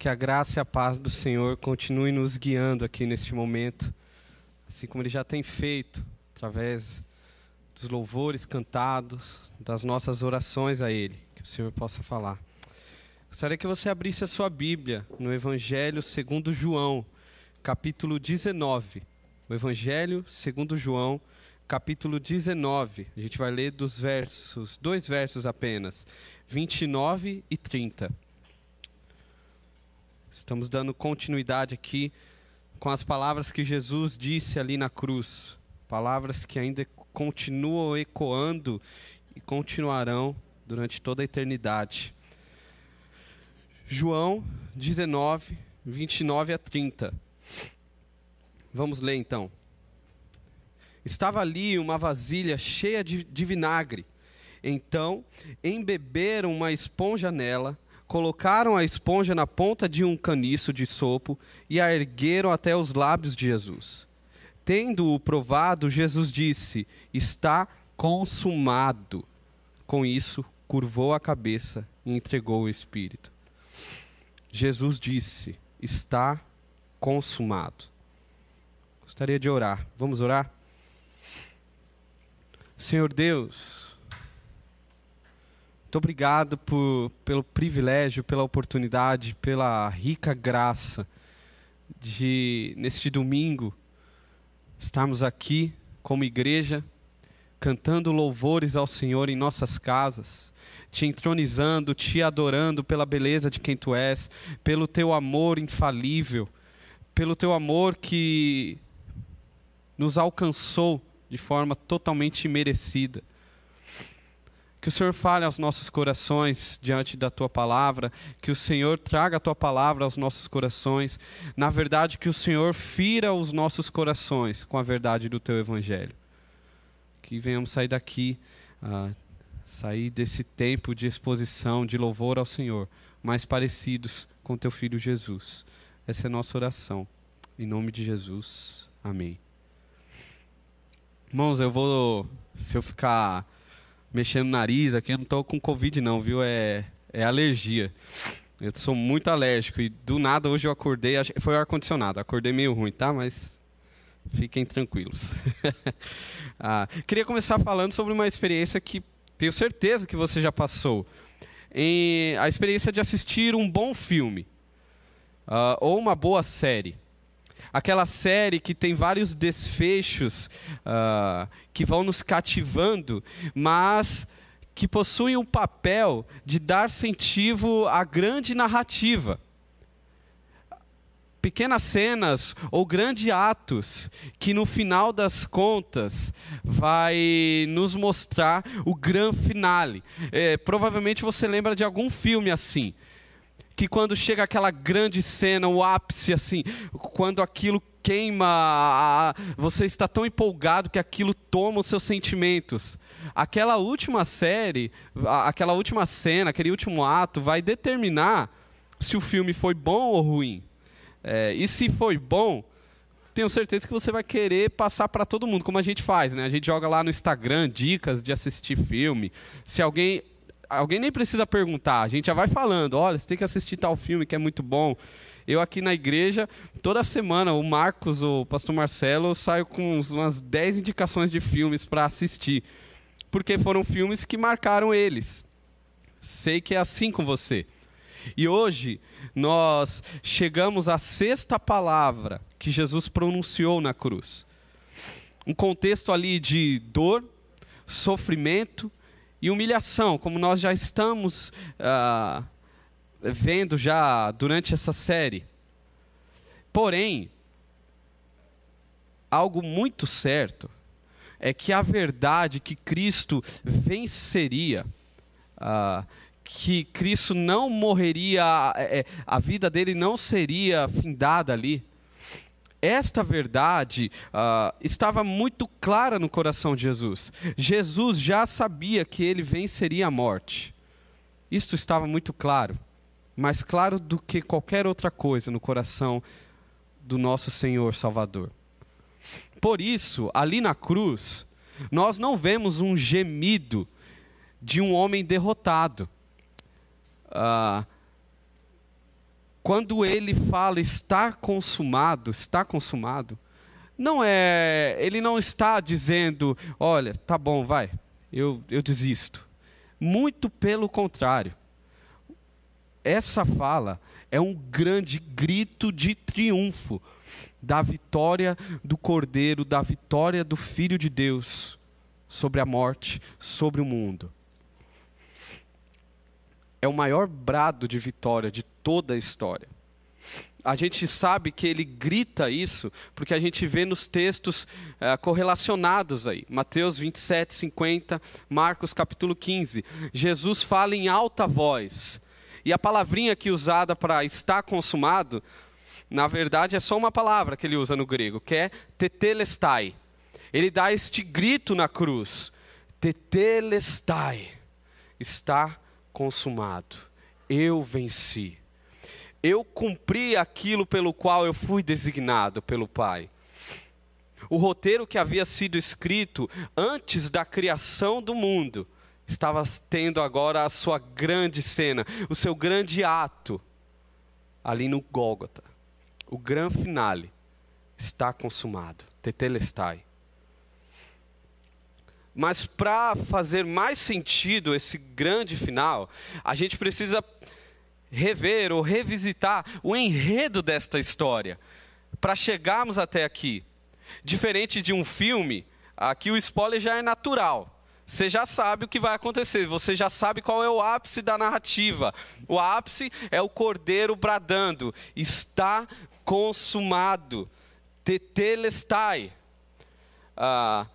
Que a graça e a paz do Senhor continue nos guiando aqui neste momento, assim como Ele já tem feito, através dos louvores cantados, das nossas orações a Ele. Que o Senhor possa falar. Gostaria que você abrisse a sua Bíblia no Evangelho segundo João, capítulo 19. O Evangelho segundo João, capítulo 19. A gente vai ler dos versos, dois versos apenas, 29 e 30. Estamos dando continuidade aqui com as palavras que Jesus disse ali na cruz, palavras que ainda continuam ecoando e continuarão durante toda a eternidade. João 19, 29 a 30. Vamos ler então. Estava ali uma vasilha cheia de, de vinagre. Então, embeberam uma esponja nela colocaram a esponja na ponta de um caniço de sopo e a ergueram até os lábios de Jesus. Tendo-o provado, Jesus disse: Está consumado. Com isso, curvou a cabeça e entregou o Espírito. Jesus disse: Está consumado. Gostaria de orar. Vamos orar? Senhor Deus, muito obrigado por, pelo privilégio, pela oportunidade, pela rica graça de, neste domingo, estarmos aqui como igreja, cantando louvores ao Senhor em nossas casas, te entronizando, te adorando pela beleza de quem tu és, pelo teu amor infalível, pelo teu amor que nos alcançou de forma totalmente imerecida. Que o Senhor fale aos nossos corações diante da tua palavra, que o Senhor traga a tua palavra aos nossos corações. Na verdade, que o Senhor fira os nossos corações com a verdade do teu evangelho. Que venhamos sair daqui, uh, sair desse tempo de exposição, de louvor ao Senhor, mais parecidos com teu filho Jesus. Essa é a nossa oração. Em nome de Jesus. Amém. Irmãos, eu vou. Se eu ficar mexendo no nariz aqui, eu não estou com Covid não, viu? É, é alergia. Eu sou muito alérgico e do nada hoje eu acordei, foi o ar-condicionado, acordei meio ruim, tá? Mas fiquem tranquilos. ah, queria começar falando sobre uma experiência que tenho certeza que você já passou. Em, a experiência de assistir um bom filme uh, ou uma boa série aquela série que tem vários desfechos uh, que vão nos cativando, mas que possuem um papel de dar sentido à grande narrativa. Pequenas cenas ou grandes atos que no final das contas vai nos mostrar o grande finale. É, provavelmente você lembra de algum filme assim que quando chega aquela grande cena, o ápice, assim, quando aquilo queima, você está tão empolgado que aquilo toma os seus sentimentos. Aquela última série, aquela última cena, aquele último ato vai determinar se o filme foi bom ou ruim. É, e se foi bom, tenho certeza que você vai querer passar para todo mundo, como a gente faz, né? A gente joga lá no Instagram dicas de assistir filme. Se alguém alguém nem precisa perguntar, a gente já vai falando, olha, você tem que assistir tal filme que é muito bom. Eu aqui na igreja, toda semana, o Marcos, o pastor Marcelo, saio com umas 10 indicações de filmes para assistir. Porque foram filmes que marcaram eles. Sei que é assim com você. E hoje nós chegamos à sexta palavra que Jesus pronunciou na cruz. Um contexto ali de dor, sofrimento e humilhação, como nós já estamos uh, vendo já durante essa série. Porém, algo muito certo é que a verdade que Cristo venceria, uh, que Cristo não morreria, é, a vida dele não seria findada ali, esta verdade uh, estava muito clara no coração de Jesus. Jesus já sabia que ele venceria a morte. Isto estava muito claro, mais claro do que qualquer outra coisa no coração do nosso Senhor Salvador. Por isso, ali na cruz, nós não vemos um gemido de um homem derrotado. Uh, quando ele fala estar consumado, está consumado, não é, ele não está dizendo, olha, tá bom, vai, eu, eu desisto. Muito pelo contrário. Essa fala é um grande grito de triunfo da vitória do Cordeiro, da vitória do Filho de Deus sobre a morte, sobre o mundo. É o maior brado de vitória de toda a história. A gente sabe que ele grita isso porque a gente vê nos textos uh, correlacionados aí. Mateus 27, 50, Marcos capítulo 15. Jesus fala em alta voz. E a palavrinha aqui usada para estar consumado, na verdade é só uma palavra que ele usa no grego, que é tetelestai. Ele dá este grito na cruz: tetelestai. Está consumado. Eu venci eu cumpri aquilo pelo qual eu fui designado pelo Pai. O roteiro que havia sido escrito antes da criação do mundo estava tendo agora a sua grande cena, o seu grande ato ali no Gólgota. O grande finale está consumado. Tetelestai. Mas para fazer mais sentido esse grande final, a gente precisa rever ou revisitar o enredo desta história para chegarmos até aqui. Diferente de um filme, aqui o spoiler já é natural. Você já sabe o que vai acontecer, você já sabe qual é o ápice da narrativa. O ápice é o cordeiro bradando: está consumado. Tetelestai. Ah,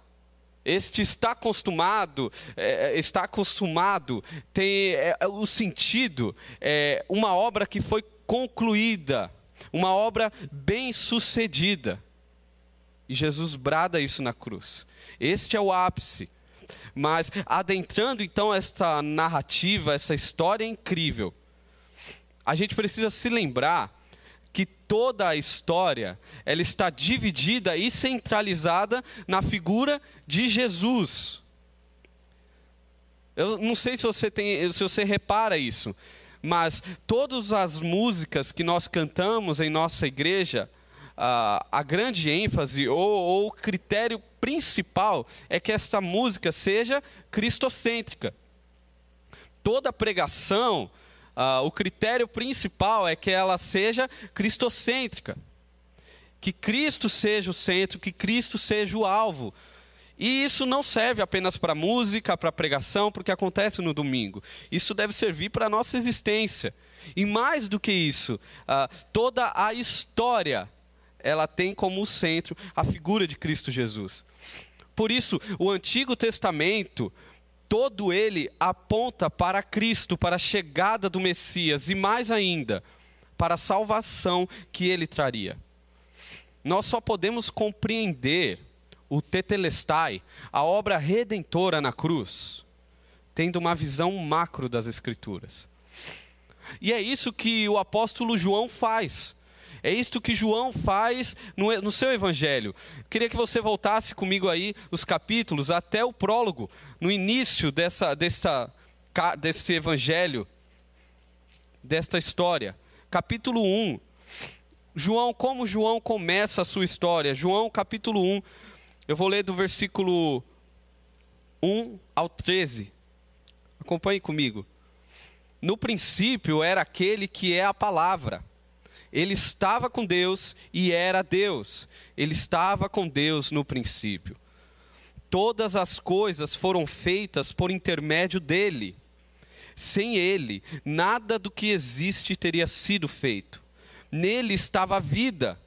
este está acostumado, é, é, está acostumado, tem é, é, o sentido, é uma obra que foi concluída, uma obra bem sucedida. E Jesus brada isso na cruz. Este é o ápice. Mas adentrando então essa narrativa, essa história incrível, a gente precisa se lembrar que toda a história ela está dividida e centralizada na figura de Jesus. Eu não sei se você tem, se você repara isso, mas todas as músicas que nós cantamos em nossa igreja, a, a grande ênfase ou, ou o critério principal é que essa música seja cristocêntrica. Toda pregação, uh, o critério principal é que ela seja cristocêntrica. Que Cristo seja o centro, que Cristo seja o alvo. E isso não serve apenas para música, para pregação, porque acontece no domingo. Isso deve servir para a nossa existência. E mais do que isso, uh, toda a história, ela tem como centro a figura de Cristo Jesus. Por isso, o Antigo Testamento todo ele aponta para Cristo, para a chegada do Messias e mais ainda, para a salvação que ele traria. Nós só podemos compreender o Tetelestai, a obra redentora na cruz, tendo uma visão macro das Escrituras. E é isso que o apóstolo João faz. É isto que João faz no, no seu evangelho. Queria que você voltasse comigo aí os capítulos até o prólogo, no início dessa, dessa, desse evangelho, desta história. Capítulo 1. João, como João começa a sua história? João, capítulo 1. Eu vou ler do versículo 1 ao 13. Acompanhe comigo. No princípio era aquele que é a palavra ele estava com Deus e era Deus. Ele estava com Deus no princípio. Todas as coisas foram feitas por intermédio dele. Sem ele, nada do que existe teria sido feito. Nele estava a vida.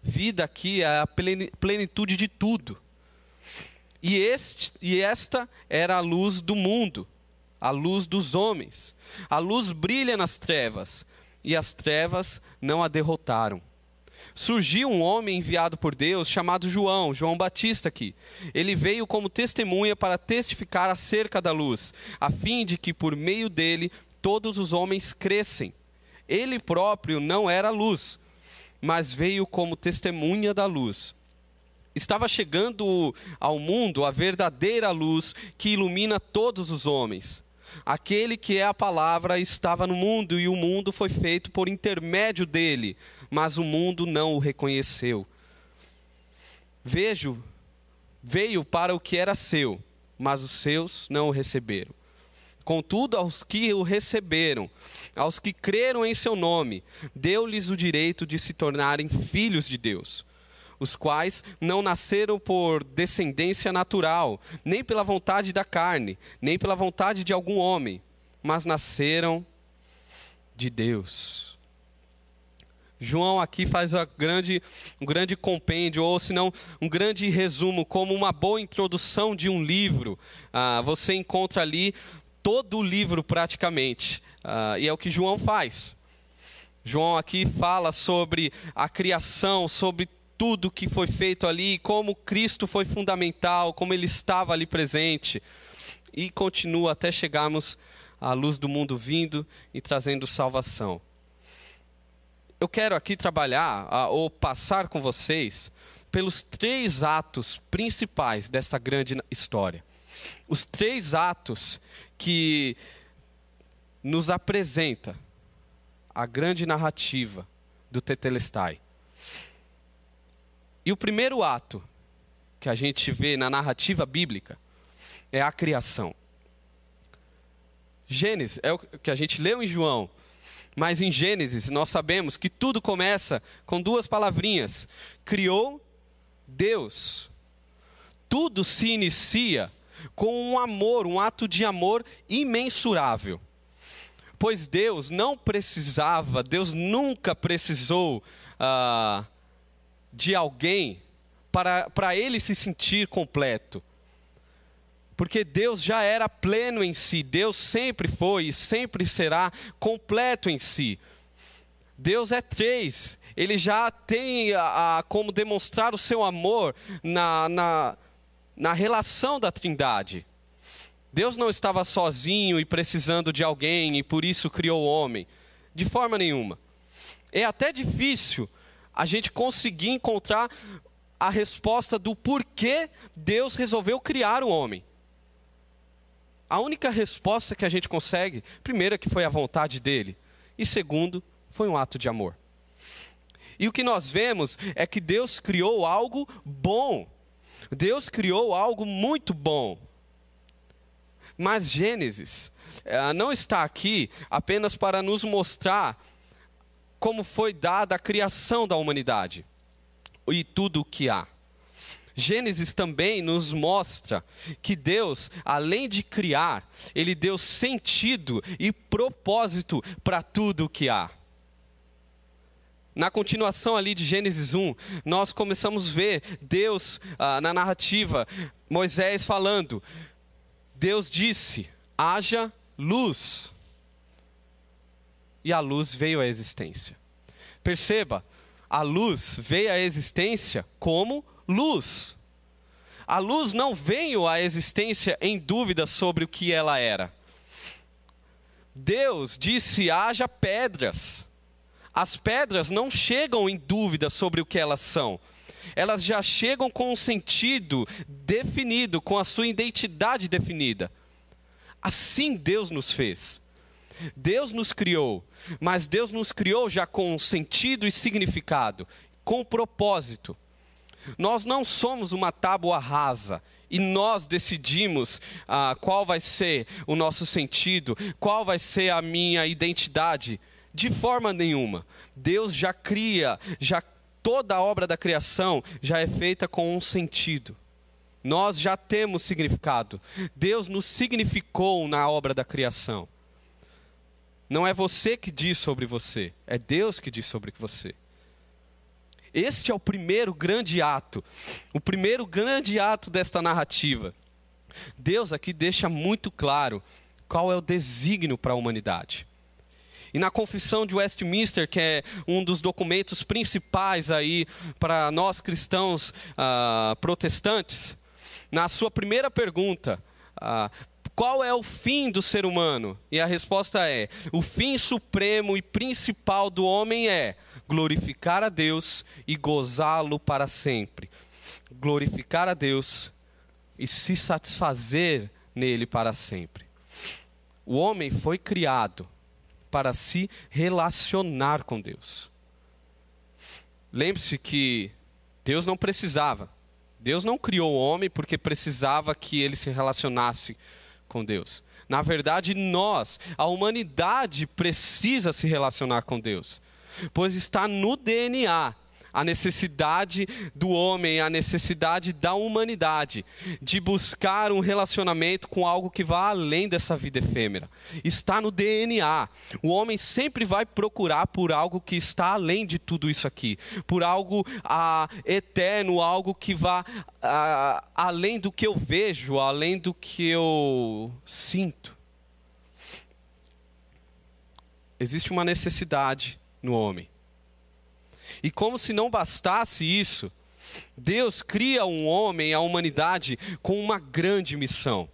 Vida aqui é a plenitude de tudo. E, este, e esta era a luz do mundo, a luz dos homens. A luz brilha nas trevas, e as trevas não a derrotaram. Surgiu um homem enviado por Deus chamado João, João Batista aqui. Ele veio como testemunha para testificar acerca da luz, a fim de que por meio dele todos os homens crescem. Ele próprio não era luz, mas veio como testemunha da luz. Estava chegando ao mundo a verdadeira luz que ilumina todos os homens. Aquele que é a palavra estava no mundo e o mundo foi feito por intermédio dele, mas o mundo não o reconheceu. Vejo, veio para o que era seu, mas os seus não o receberam. Contudo, aos que o receberam, aos que creram em seu nome, deu-lhes o direito de se tornarem filhos de Deus os quais não nasceram por descendência natural, nem pela vontade da carne, nem pela vontade de algum homem, mas nasceram de Deus. João aqui faz grande, um grande compêndio, ou se não, um grande resumo, como uma boa introdução de um livro. Ah, você encontra ali todo o livro praticamente, ah, e é o que João faz. João aqui fala sobre a criação, sobre tudo que foi feito ali, como Cristo foi fundamental, como ele estava ali presente. E continua até chegarmos à luz do mundo vindo e trazendo salvação. Eu quero aqui trabalhar, ou passar com vocês, pelos três atos principais dessa grande história. Os três atos que nos apresenta a grande narrativa do Tetelestai. E o primeiro ato que a gente vê na narrativa bíblica é a criação. Gênesis é o que a gente leu em João, mas em Gênesis nós sabemos que tudo começa com duas palavrinhas: criou Deus. Tudo se inicia com um amor, um ato de amor imensurável. Pois Deus não precisava, Deus nunca precisou uh, de alguém para, para ele se sentir completo. Porque Deus já era pleno em si, Deus sempre foi e sempre será completo em si. Deus é três, ele já tem a, a, como demonstrar o seu amor na, na, na relação da trindade. Deus não estava sozinho e precisando de alguém e por isso criou o homem, de forma nenhuma. É até difícil a gente conseguir encontrar a resposta do porquê Deus resolveu criar o homem. A única resposta que a gente consegue, primeiro, é que foi a vontade dele, e segundo, foi um ato de amor. E o que nós vemos é que Deus criou algo bom. Deus criou algo muito bom. Mas Gênesis eh, não está aqui apenas para nos mostrar como foi dada a criação da humanidade e tudo o que há. Gênesis também nos mostra que Deus, além de criar, ele deu sentido e propósito para tudo o que há. Na continuação ali de Gênesis 1, nós começamos a ver Deus ah, na narrativa, Moisés falando: Deus disse: haja luz e a luz veio à existência. Perceba, a luz veio à existência como luz. A luz não veio à existência em dúvida sobre o que ela era. Deus disse: haja pedras. As pedras não chegam em dúvida sobre o que elas são. Elas já chegam com um sentido definido, com a sua identidade definida. Assim Deus nos fez. Deus nos criou, mas Deus nos criou já com sentido e significado, com propósito. Nós não somos uma tábua rasa e nós decidimos ah, qual vai ser o nosso sentido, qual vai ser a minha identidade. De forma nenhuma. Deus já cria, já toda a obra da criação já é feita com um sentido. Nós já temos significado. Deus nos significou na obra da criação. Não é você que diz sobre você, é Deus que diz sobre você. Este é o primeiro grande ato, o primeiro grande ato desta narrativa. Deus aqui deixa muito claro qual é o desígnio para a humanidade. E na Confissão de Westminster, que é um dos documentos principais aí para nós cristãos uh, protestantes, na sua primeira pergunta, uh, qual é o fim do ser humano? E a resposta é: o fim supremo e principal do homem é glorificar a Deus e gozá-lo para sempre. Glorificar a Deus e se satisfazer nele para sempre. O homem foi criado para se relacionar com Deus. Lembre-se que Deus não precisava. Deus não criou o homem porque precisava que ele se relacionasse com Deus. Na verdade, nós, a humanidade, precisa se relacionar com Deus, pois está no DNA a necessidade do homem, a necessidade da humanidade de buscar um relacionamento com algo que vá além dessa vida efêmera. Está no DNA. O homem sempre vai procurar por algo que está além de tudo isso aqui, por algo ah, eterno, algo que vá ah, além do que eu vejo, além do que eu sinto. Existe uma necessidade no homem. E como se não bastasse isso, Deus cria um homem, a humanidade, com uma grande missão,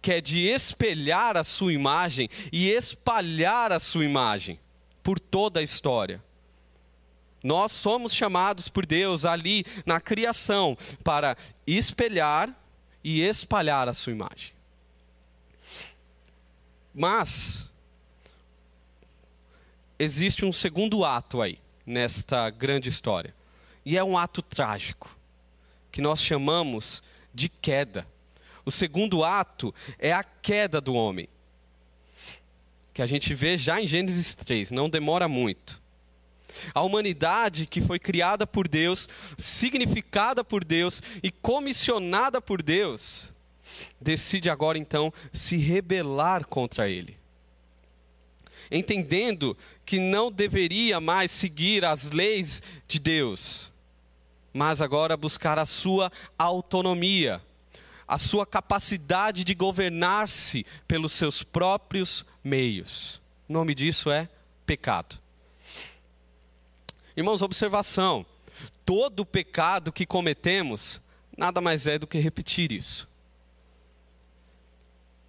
que é de espelhar a sua imagem e espalhar a sua imagem por toda a história. Nós somos chamados por Deus ali na criação para espelhar e espalhar a sua imagem. Mas existe um segundo ato aí nesta grande história. E é um ato trágico, que nós chamamos de queda. O segundo ato é a queda do homem, que a gente vê já em Gênesis 3, não demora muito. A humanidade que foi criada por Deus, significada por Deus e comissionada por Deus, decide agora então se rebelar contra Ele entendendo que não deveria mais seguir as leis de Deus, mas agora buscar a sua autonomia, a sua capacidade de governar-se pelos seus próprios meios. O nome disso é pecado. Irmãos, observação: todo pecado que cometemos nada mais é do que repetir isso.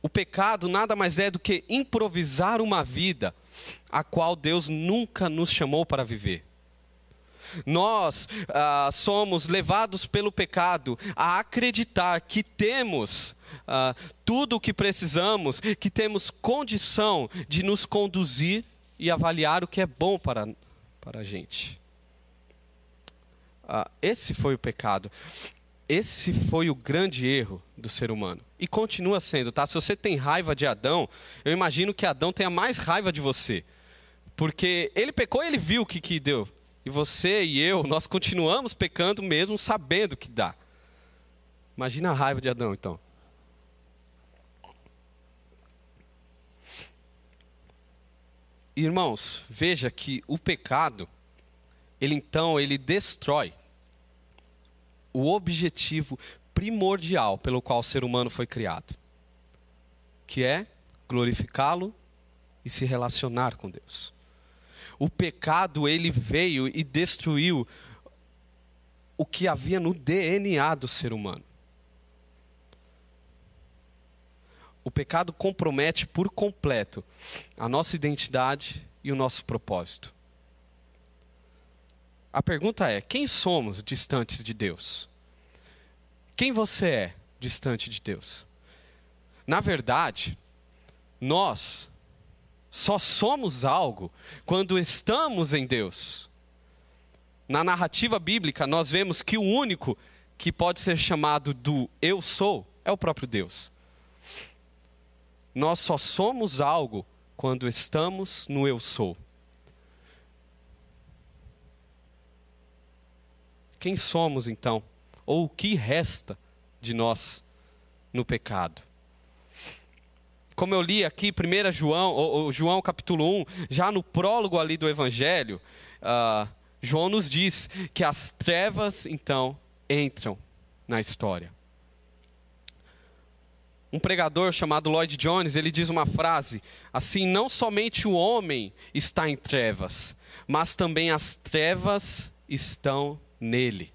O pecado nada mais é do que improvisar uma vida a qual Deus nunca nos chamou para viver. Nós ah, somos levados pelo pecado a acreditar que temos ah, tudo o que precisamos, que temos condição de nos conduzir e avaliar o que é bom para, para a gente. Ah, esse foi o pecado. Esse foi o grande erro do ser humano. E continua sendo, tá? Se você tem raiva de Adão, eu imagino que Adão tenha mais raiva de você. Porque ele pecou e ele viu o que, que deu. E você e eu, nós continuamos pecando mesmo sabendo que dá. Imagina a raiva de Adão, então. Irmãos, veja que o pecado, ele então, ele destrói o objetivo primordial pelo qual o ser humano foi criado, que é glorificá-lo e se relacionar com Deus. O pecado ele veio e destruiu o que havia no DNA do ser humano. O pecado compromete por completo a nossa identidade e o nosso propósito. A pergunta é: quem somos distantes de Deus? Quem você é distante de Deus? Na verdade, nós só somos algo quando estamos em Deus. Na narrativa bíblica, nós vemos que o único que pode ser chamado do eu sou é o próprio Deus. Nós só somos algo quando estamos no eu sou. Quem somos então? Ou o que resta de nós no pecado? Como eu li aqui, 1 João, ou, João capítulo 1, já no prólogo ali do Evangelho, uh, João nos diz que as trevas então entram na história. Um pregador chamado Lloyd Jones, ele diz uma frase assim: não somente o homem está em trevas, mas também as trevas estão nele.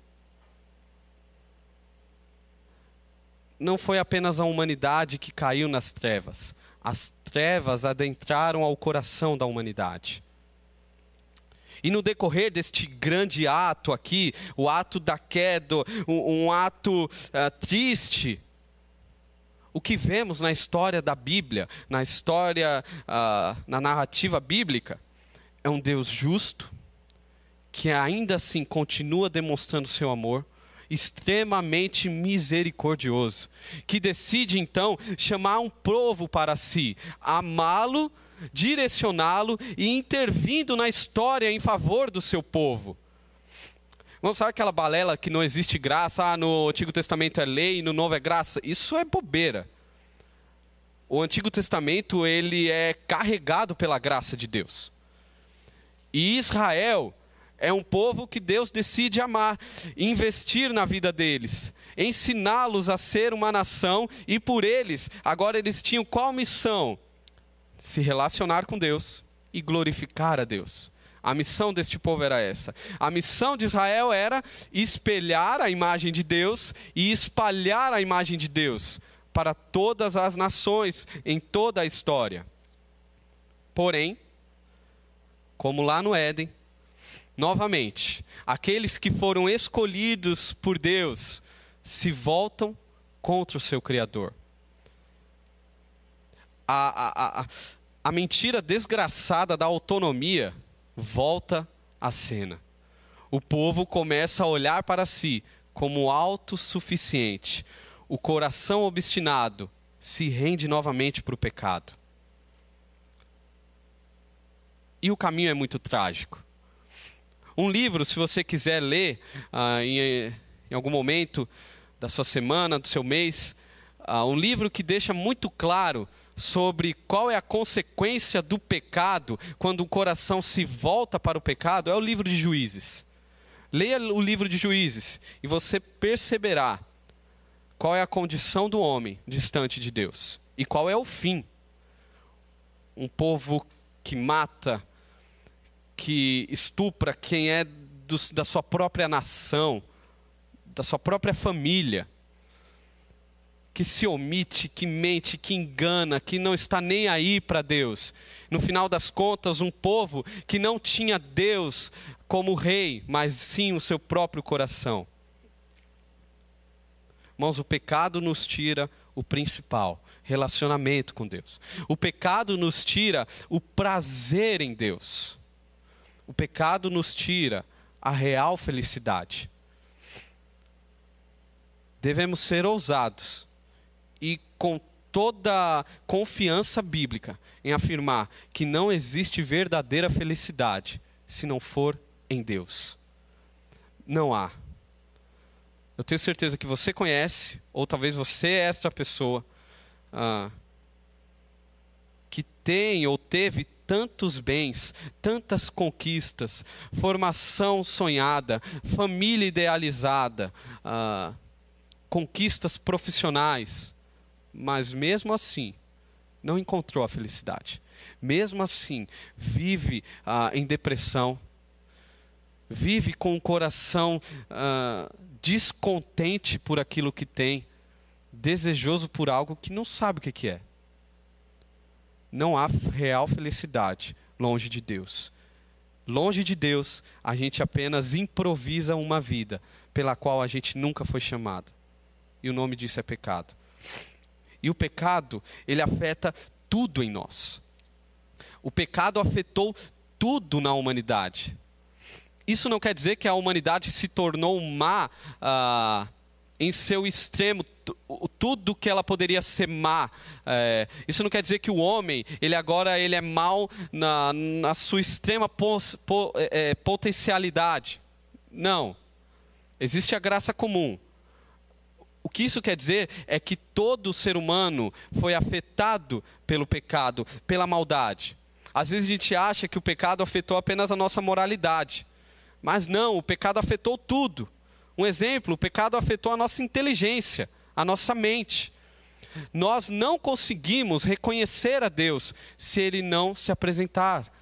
Não foi apenas a humanidade que caiu nas trevas, as trevas adentraram ao coração da humanidade. E no decorrer deste grande ato aqui, o ato da queda, um, um ato uh, triste, o que vemos na história da Bíblia, na história, uh, na narrativa bíblica, é um Deus justo, que ainda assim continua demonstrando seu amor, extremamente misericordioso, que decide então chamar um povo para si, amá-lo, direcioná-lo e intervindo na história em favor do seu povo. Vamos sabe aquela balela que não existe graça, ah, no Antigo Testamento é lei, no Novo é graça? Isso é bobeira. O Antigo Testamento ele é carregado pela graça de Deus. E Israel é um povo que Deus decide amar, investir na vida deles, ensiná-los a ser uma nação e por eles, agora eles tinham qual missão? Se relacionar com Deus e glorificar a Deus. A missão deste povo era essa. A missão de Israel era espelhar a imagem de Deus e espalhar a imagem de Deus para todas as nações em toda a história. Porém, como lá no Éden, Novamente, aqueles que foram escolhidos por Deus se voltam contra o seu Criador. A, a, a, a mentira desgraçada da autonomia volta à cena. O povo começa a olhar para si como autossuficiente. O coração obstinado se rende novamente para o pecado. E o caminho é muito trágico. Um livro, se você quiser ler ah, em, em, algum momento da sua semana, do seu mês, ah, um livro que deixa muito claro sobre qual é a consequência do pecado quando o coração se volta para o pecado, é o livro de Juízes. Leia o livro de Juízes e você perceberá qual é a condição do homem distante de Deus e qual é o fim. Um povo que mata, que estupra quem é do, da sua própria nação, da sua própria família, que se omite, que mente, que engana, que não está nem aí para Deus. No final das contas, um povo que não tinha Deus como rei, mas sim o seu próprio coração. Irmãos, o pecado nos tira o principal, relacionamento com Deus. O pecado nos tira o prazer em Deus. O pecado nos tira a real felicidade. Devemos ser ousados e com toda confiança bíblica em afirmar que não existe verdadeira felicidade se não for em Deus. Não há. Eu tenho certeza que você conhece, ou talvez você é essa pessoa, ah, que tem ou teve tantos bens, tantas conquistas, formação sonhada, família idealizada, ah, conquistas profissionais, mas mesmo assim não encontrou a felicidade. Mesmo assim vive ah, em depressão, vive com o coração ah, descontente por aquilo que tem, desejoso por algo que não sabe o que, que é não há real felicidade longe de Deus. Longe de Deus, a gente apenas improvisa uma vida pela qual a gente nunca foi chamado. E o nome disso é pecado. E o pecado, ele afeta tudo em nós. O pecado afetou tudo na humanidade. Isso não quer dizer que a humanidade se tornou má ah, em seu extremo, tudo que ela poderia ser má. É, isso não quer dizer que o homem, ele agora ele é mal na, na sua extrema pos, po, é, é, potencialidade. Não. Existe a graça comum. O que isso quer dizer é que todo ser humano foi afetado pelo pecado, pela maldade. Às vezes a gente acha que o pecado afetou apenas a nossa moralidade. Mas não, o pecado afetou tudo. Um exemplo: o pecado afetou a nossa inteligência, a nossa mente. Nós não conseguimos reconhecer a Deus se Ele não se apresentar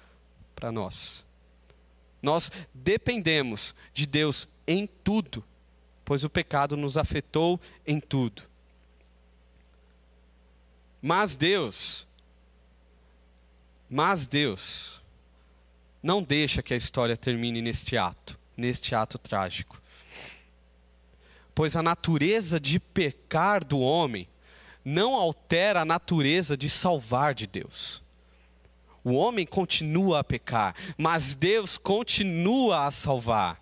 para nós. Nós dependemos de Deus em tudo, pois o pecado nos afetou em tudo. Mas Deus, mas Deus, não deixa que a história termine neste ato, neste ato trágico pois a natureza de pecar do homem não altera a natureza de salvar de Deus. O homem continua a pecar, mas Deus continua a salvar.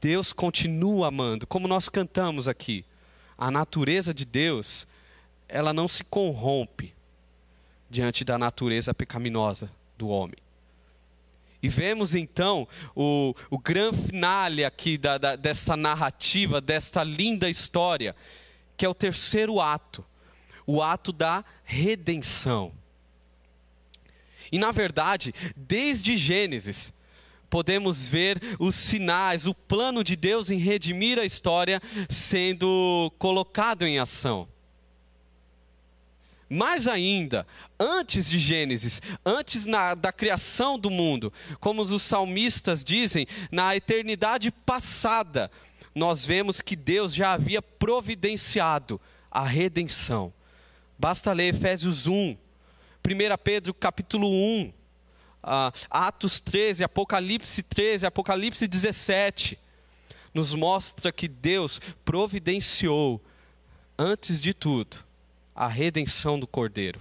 Deus continua amando, como nós cantamos aqui. A natureza de Deus, ela não se corrompe diante da natureza pecaminosa do homem. E vemos então o, o grande finale aqui da, da, dessa narrativa, desta linda história, que é o terceiro ato, o ato da redenção. E na verdade, desde Gênesis, podemos ver os sinais, o plano de Deus em redimir a história sendo colocado em ação. Mais ainda, antes de Gênesis, antes na, da criação do mundo, como os salmistas dizem, na eternidade passada, nós vemos que Deus já havia providenciado a redenção. Basta ler Efésios 1, 1 Pedro capítulo 1, uh, Atos 13, Apocalipse 13, Apocalipse 17, nos mostra que Deus providenciou, antes de tudo, a redenção do Cordeiro.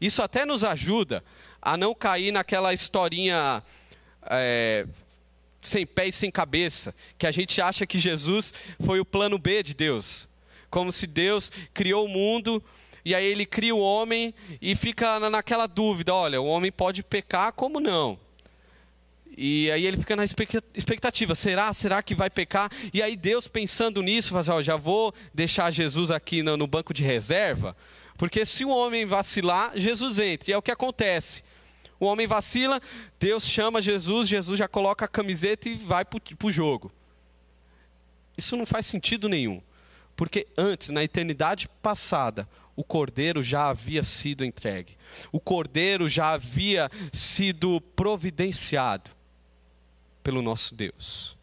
Isso até nos ajuda a não cair naquela historinha é, sem pé e sem cabeça, que a gente acha que Jesus foi o plano B de Deus. Como se Deus criou o mundo e aí ele cria o homem e fica naquela dúvida: olha, o homem pode pecar, como não? E aí ele fica na expectativa: será? Será que vai pecar? E aí Deus pensando nisso, faz: ó, já vou deixar Jesus aqui no, no banco de reserva, porque se o homem vacilar, Jesus entra. E é o que acontece. O homem vacila, Deus chama Jesus, Jesus já coloca a camiseta e vai para o jogo. Isso não faz sentido nenhum. Porque antes, na eternidade passada, o cordeiro já havia sido entregue. O cordeiro já havia sido providenciado pelo nosso Deus.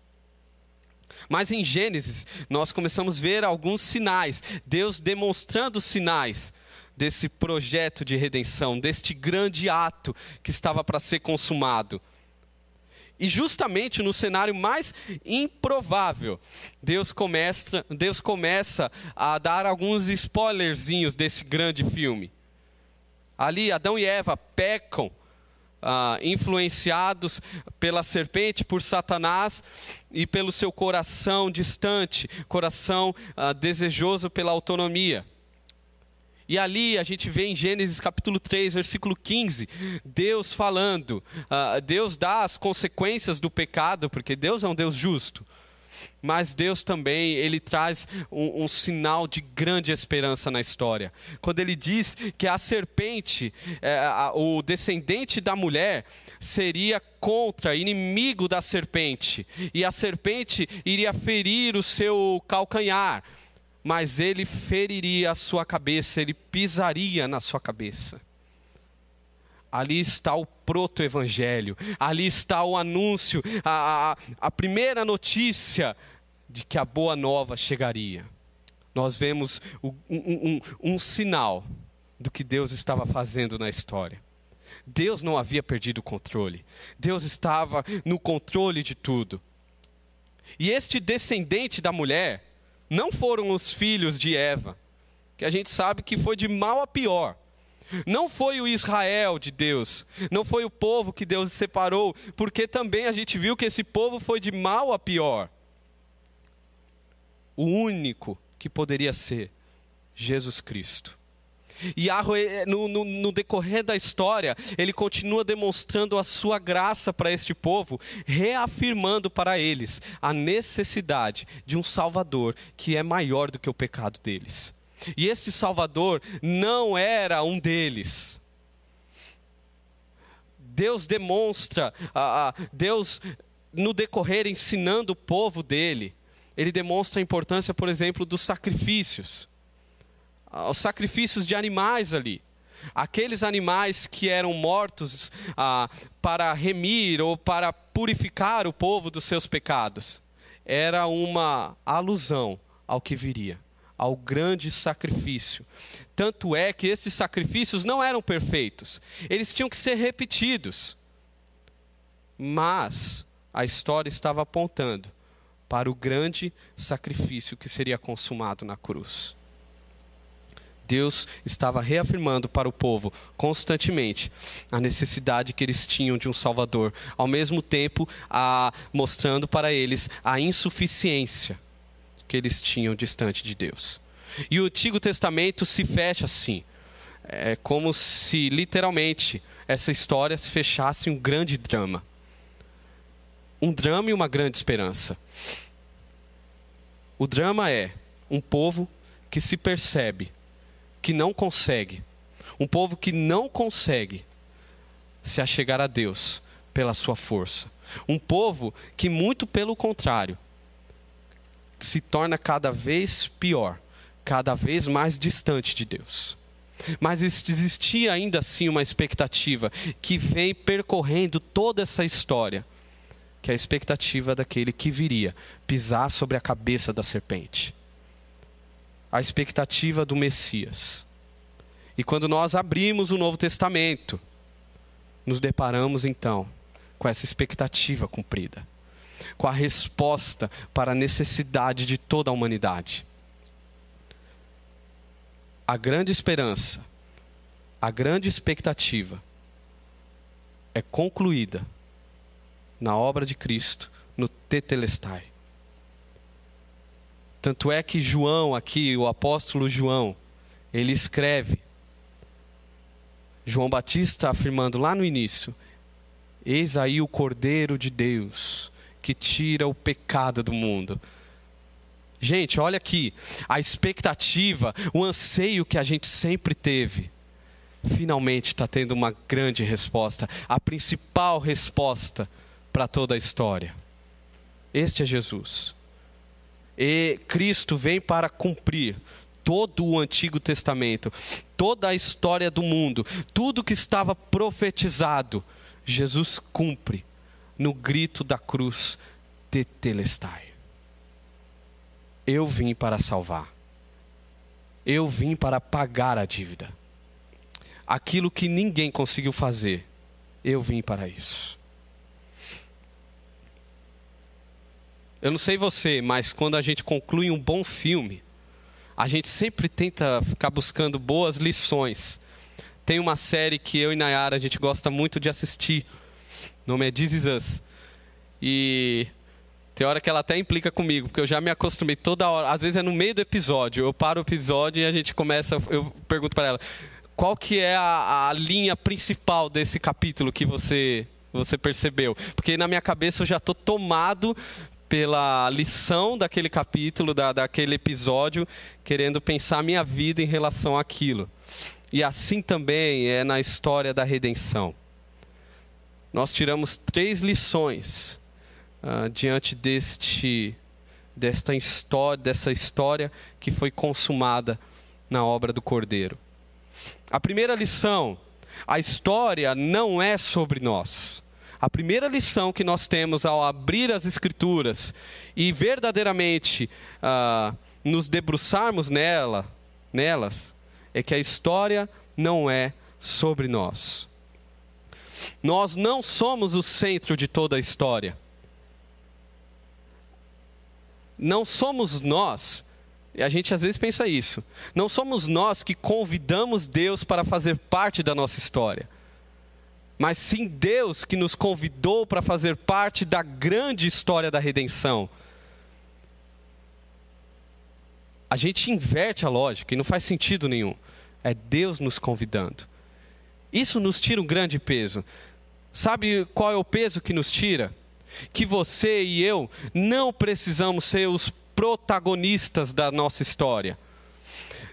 Mas em Gênesis, nós começamos a ver alguns sinais, Deus demonstrando sinais desse projeto de redenção, deste grande ato que estava para ser consumado. E justamente no cenário mais improvável, Deus começa, Deus começa a dar alguns spoilerzinhos desse grande filme. Ali, Adão e Eva pecam ah, influenciados pela serpente, por Satanás e pelo seu coração distante, coração ah, desejoso pela autonomia. E ali a gente vê em Gênesis capítulo 3, versículo 15, Deus falando, uh, Deus dá as consequências do pecado, porque Deus é um Deus justo. Mas Deus também, ele traz um, um, sinal de grande esperança na história. Quando ele diz que a serpente, é, a, o descendente da mulher, seria contra, inimigo da serpente, e a serpente iria ferir o seu calcanhar mas ele feriria a sua cabeça, ele pisaria na sua cabeça. Ali está o proto-evangelho, ali está o anúncio, a, a, a primeira notícia de que a boa nova chegaria. Nós vemos um, um, um sinal do que Deus estava fazendo na história. Deus não havia perdido o controle, Deus estava no controle de tudo. E este descendente da mulher, não foram os filhos de Eva, que a gente sabe que foi de mal a pior. Não foi o Israel de Deus, não foi o povo que Deus separou, porque também a gente viu que esse povo foi de mal a pior. O único que poderia ser Jesus Cristo. E no, no, no, decorrer da história, ele continua demonstrando a sua graça para este povo, reafirmando para eles a necessidade de um Salvador que é maior do que o pecado deles. E este Salvador não era um deles. Deus demonstra, Deus, no decorrer, ensinando o povo dele, ele demonstra a importância, por exemplo, dos sacrifícios os sacrifícios de animais ali. Aqueles animais que eram mortos ah, para remir ou para purificar o povo dos seus pecados. Era uma alusão ao que viria, ao grande sacrifício. Tanto é que esses sacrifícios não eram perfeitos, eles tinham que ser repetidos. Mas a história estava apontando para o grande sacrifício que seria consumado na cruz. Deus estava reafirmando para o povo constantemente a necessidade que eles tinham de um Salvador, ao mesmo tempo a, mostrando para eles a insuficiência que eles tinham distante de Deus. E o Antigo Testamento se fecha assim. É como se literalmente essa história se fechasse em um grande drama. Um drama e uma grande esperança. O drama é um povo que se percebe que não consegue, um povo que não consegue se achegar a Deus pela sua força. Um povo que, muito pelo contrário, se torna cada vez pior, cada vez mais distante de Deus. Mas existia ainda assim uma expectativa que vem percorrendo toda essa história, que é a expectativa daquele que viria pisar sobre a cabeça da serpente a expectativa do Messias. E quando nós abrimos o Novo Testamento, nos deparamos então com essa expectativa cumprida, com a resposta para a necessidade de toda a humanidade. A grande esperança, a grande expectativa é concluída na obra de Cristo, no Tetelestai. Tanto é que João, aqui, o apóstolo João, ele escreve, João Batista afirmando lá no início: Eis aí o Cordeiro de Deus que tira o pecado do mundo. Gente, olha aqui, a expectativa, o anseio que a gente sempre teve, finalmente está tendo uma grande resposta, a principal resposta para toda a história. Este é Jesus. E Cristo vem para cumprir todo o Antigo Testamento, toda a história do mundo, tudo que estava profetizado, Jesus cumpre no grito da cruz de Telestai. Eu vim para salvar. Eu vim para pagar a dívida. Aquilo que ninguém conseguiu fazer, eu vim para isso. Eu não sei você, mas quando a gente conclui um bom filme, a gente sempre tenta ficar buscando boas lições. Tem uma série que eu e Nayara a gente gosta muito de assistir. O nome é Is Us. E tem hora que ela até implica comigo, porque eu já me acostumei toda hora. Às vezes é no meio do episódio. Eu paro o episódio e a gente começa. Eu pergunto para ela: qual que é a, a linha principal desse capítulo que você você percebeu? Porque na minha cabeça eu já estou tomado pela lição daquele capítulo, da, daquele episódio, querendo pensar a minha vida em relação àquilo. E assim também é na história da redenção. Nós tiramos três lições uh, diante deste, desta história, dessa história que foi consumada na obra do Cordeiro. A primeira lição: a história não é sobre nós. A primeira lição que nós temos ao abrir as Escrituras e verdadeiramente uh, nos debruçarmos nela, nelas, é que a história não é sobre nós. Nós não somos o centro de toda a história. Não somos nós, e a gente às vezes pensa isso, não somos nós que convidamos Deus para fazer parte da nossa história mas sim Deus que nos convidou para fazer parte da grande história da redenção. A gente inverte a lógica e não faz sentido nenhum. É Deus nos convidando. Isso nos tira um grande peso. Sabe qual é o peso que nos tira? Que você e eu não precisamos ser os protagonistas da nossa história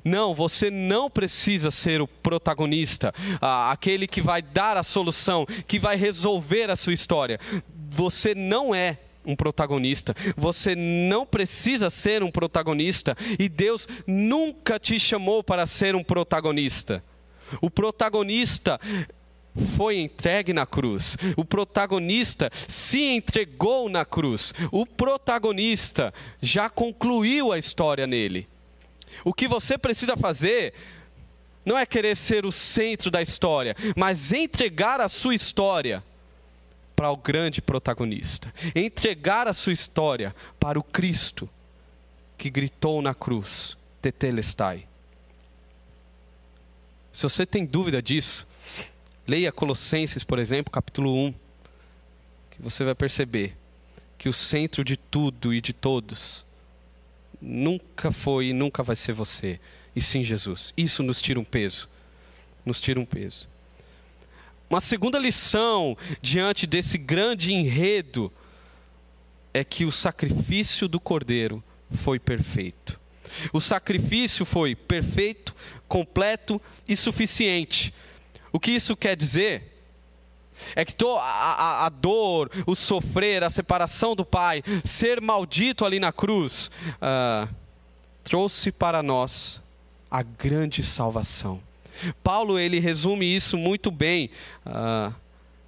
não, você não precisa ser o protagonista, aquele que vai dar a solução, que vai resolver a sua história. Você não é um protagonista. Você não precisa ser um protagonista e Deus nunca te chamou para ser um protagonista. O protagonista foi entregue na cruz. O protagonista se entregou na cruz. O protagonista já concluiu a história nele. O que você precisa fazer não é querer ser o centro da história, mas entregar a sua história para o grande protagonista. Entregar a sua história para o Cristo que gritou na cruz: Tetelestai. Se você tem dúvida disso, leia Colossenses, por exemplo, capítulo 1, que você vai perceber que o centro de tudo e de todos nunca foi e nunca vai ser você, e sim Jesus. Isso nos tira um peso. Nos tira um peso. Uma segunda lição diante desse grande enredo é que o sacrifício do cordeiro foi perfeito. O sacrifício foi perfeito, completo e suficiente. O que isso quer dizer? É que a, a, a, dor, o sofrer, a separação do Pai, ser maldito ali na cruz, uh, trouxe para nós a grande salvação. Paulo ele resume isso muito bem uh,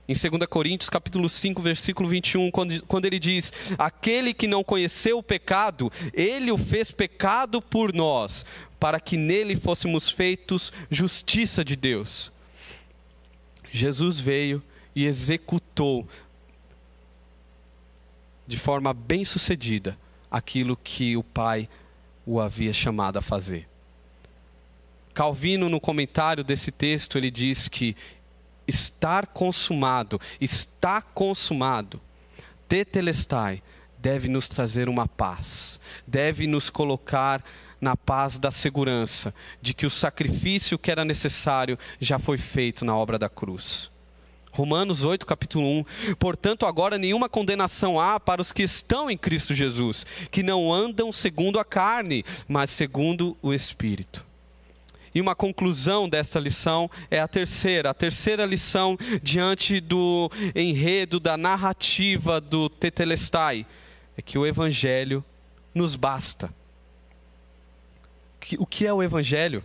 em 2 Coríntios capítulo 5, versículo 21, quando, quando ele diz: Aquele que não conheceu o pecado, ele o fez pecado por nós, para que nele fôssemos feitos justiça de Deus. Jesus veio e executou de forma bem sucedida aquilo que o Pai o havia chamado a fazer. Calvino, no comentário desse texto, ele diz que estar consumado, está consumado, tetelestai, deve nos trazer uma paz, deve nos colocar na paz da segurança de que o sacrifício que era necessário já foi feito na obra da cruz. Romanos 8, capítulo 1. Portanto, agora nenhuma condenação há para os que estão em Cristo Jesus, que não andam segundo a carne, mas segundo o Espírito. E uma conclusão dessa lição é a terceira, a terceira lição diante do enredo, da narrativa do Tetelestai, é que o Evangelho nos basta. O que é o Evangelho?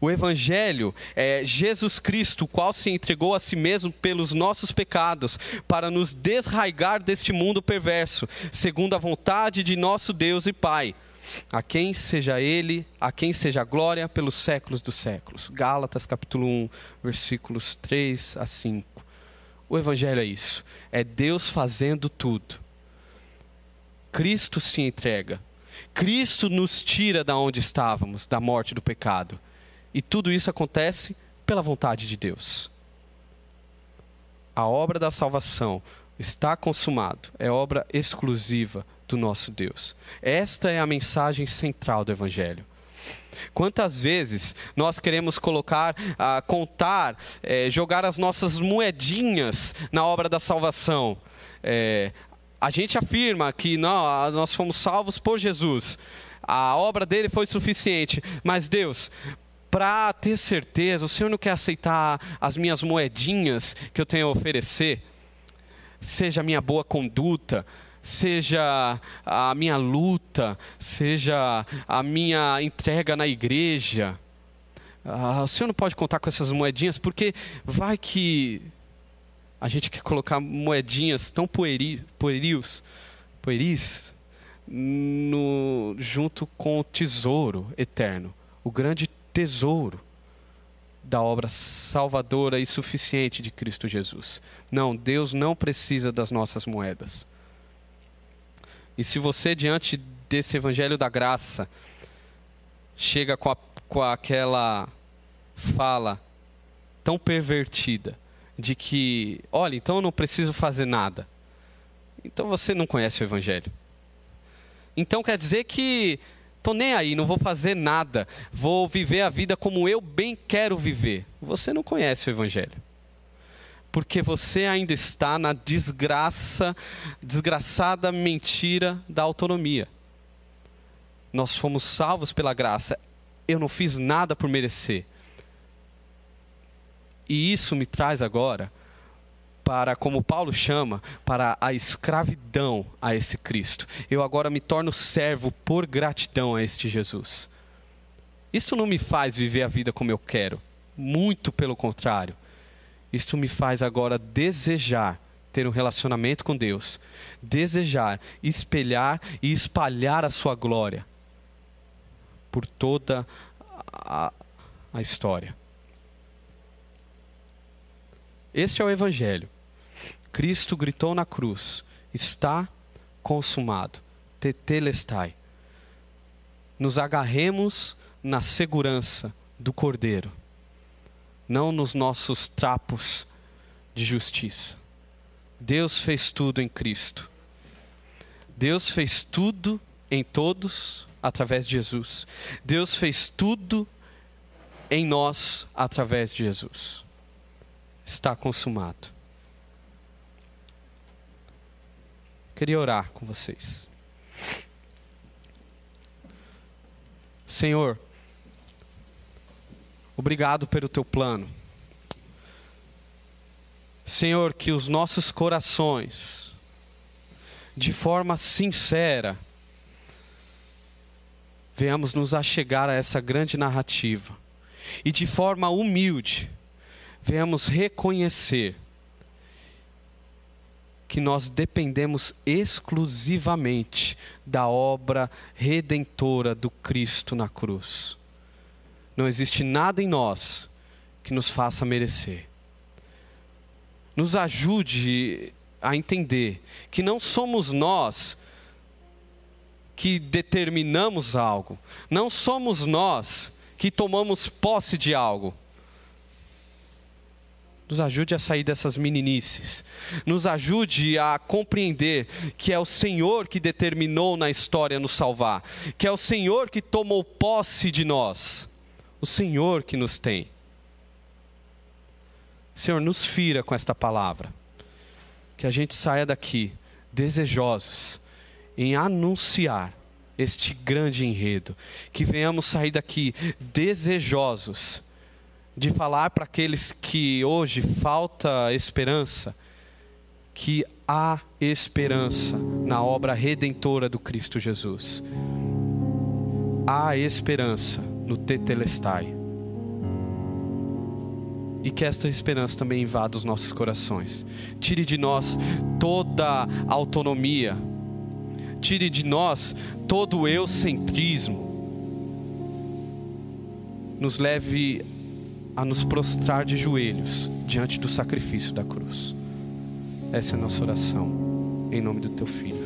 O Evangelho é Jesus Cristo, o qual se entregou a si mesmo pelos nossos pecados, para nos desraigar deste mundo perverso, segundo a vontade de nosso Deus e Pai a quem seja ele, a quem seja a glória pelos séculos dos séculos. Gálatas capítulo 1, versículos 3 a 5. O evangelho é isso, é Deus fazendo tudo. Cristo se entrega. Cristo nos tira da onde estávamos, da morte do pecado. E tudo isso acontece pela vontade de Deus. A obra da salvação está consumado, é obra exclusiva do nosso Deus. Esta é a mensagem central do Evangelho. Quantas vezes nós queremos colocar, ah, contar, eh, jogar as nossas moedinhas na obra da salvação? Eh, a gente afirma que não, nós fomos salvos por Jesus, a obra dele foi suficiente, mas Deus, para ter certeza, o Senhor não quer aceitar as minhas moedinhas que eu tenho a oferecer? Seja a minha boa conduta, seja a minha luta, seja a minha entrega na igreja. Ah, o senhor não pode contar com essas moedinhas, porque vai que a gente quer colocar moedinhas tão pueri, pueris, pueris no, junto com o tesouro eterno, o grande tesouro da obra salvadora e suficiente de Cristo Jesus. Não, Deus não precisa das nossas moedas. E se você, diante desse evangelho da graça, chega com, a, com aquela fala tão pervertida de que, olha, então eu não preciso fazer nada, então você não conhece o evangelho. Então quer dizer que tô nem aí, não vou fazer nada, vou viver a vida como eu bem quero viver. Você não conhece o evangelho porque você ainda está na desgraça, desgraçada mentira da autonomia. Nós fomos salvos pela graça. Eu não fiz nada por merecer. E isso me traz agora para, como Paulo chama, para a escravidão a esse Cristo. Eu agora me torno servo por gratidão a este Jesus. Isso não me faz viver a vida como eu quero. Muito pelo contrário. Isso me faz agora desejar ter um relacionamento com Deus, desejar espelhar e espalhar a sua glória por toda a, a história. Este é o Evangelho. Cristo gritou na cruz: Está consumado. Tetelestai. Nos agarremos na segurança do Cordeiro não nos nossos trapos de justiça. Deus fez tudo em Cristo. Deus fez tudo em todos através de Jesus. Deus fez tudo em nós através de Jesus. Está consumado. Queria orar com vocês. Senhor, obrigado pelo teu plano. Senhor, que os nossos corações, de forma sincera, venhamos nos achegar a essa grande narrativa e de forma humilde, venhamos reconhecer que nós dependemos exclusivamente da obra redentora do Cristo na cruz. Não existe nada em nós que nos faça merecer. Nos ajude a entender que não somos nós que determinamos algo, não somos nós que tomamos posse de algo. Nos ajude a sair dessas meninices. Nos ajude a compreender que é o Senhor que determinou na história nos salvar. Que é o Senhor que tomou posse de nós. O Senhor que nos tem. Senhor, nos fira com esta palavra. Que a gente saia daqui desejosos em anunciar este grande enredo. Que venhamos sair daqui desejosos de falar para aqueles que hoje falta esperança, que há esperança na obra redentora do Cristo Jesus. Há esperança no Tetelestai. E que esta esperança também invada os nossos corações. Tire de nós toda autonomia, tire de nós todo eucentrismo, nos leve a nos prostrar de joelhos diante do sacrifício da cruz. Essa é a nossa oração, em nome do teu filho.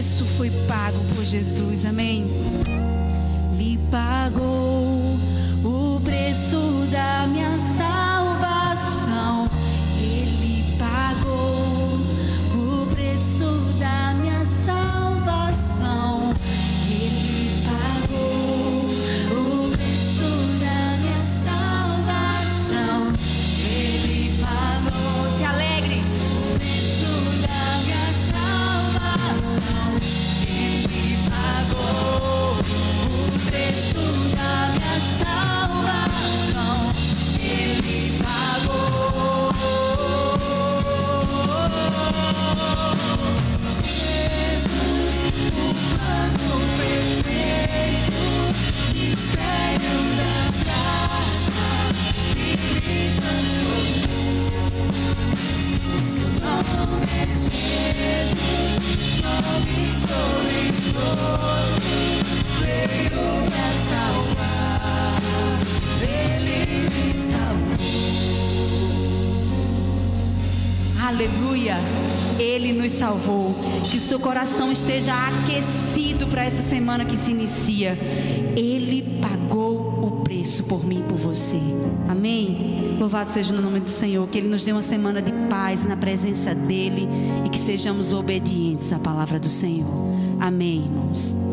Preço foi pago por Jesus, amém? Me pagou o preço da minha salvação. Aleluia! Ele nos salvou. Que o seu coração esteja aquecido para essa semana que se inicia. Ele pagou o preço por mim e por você. Amém? Louvado seja o nome do Senhor. Que Ele nos dê uma semana de paz na presença dEle e que sejamos obedientes à palavra do Senhor. Amém, irmãos.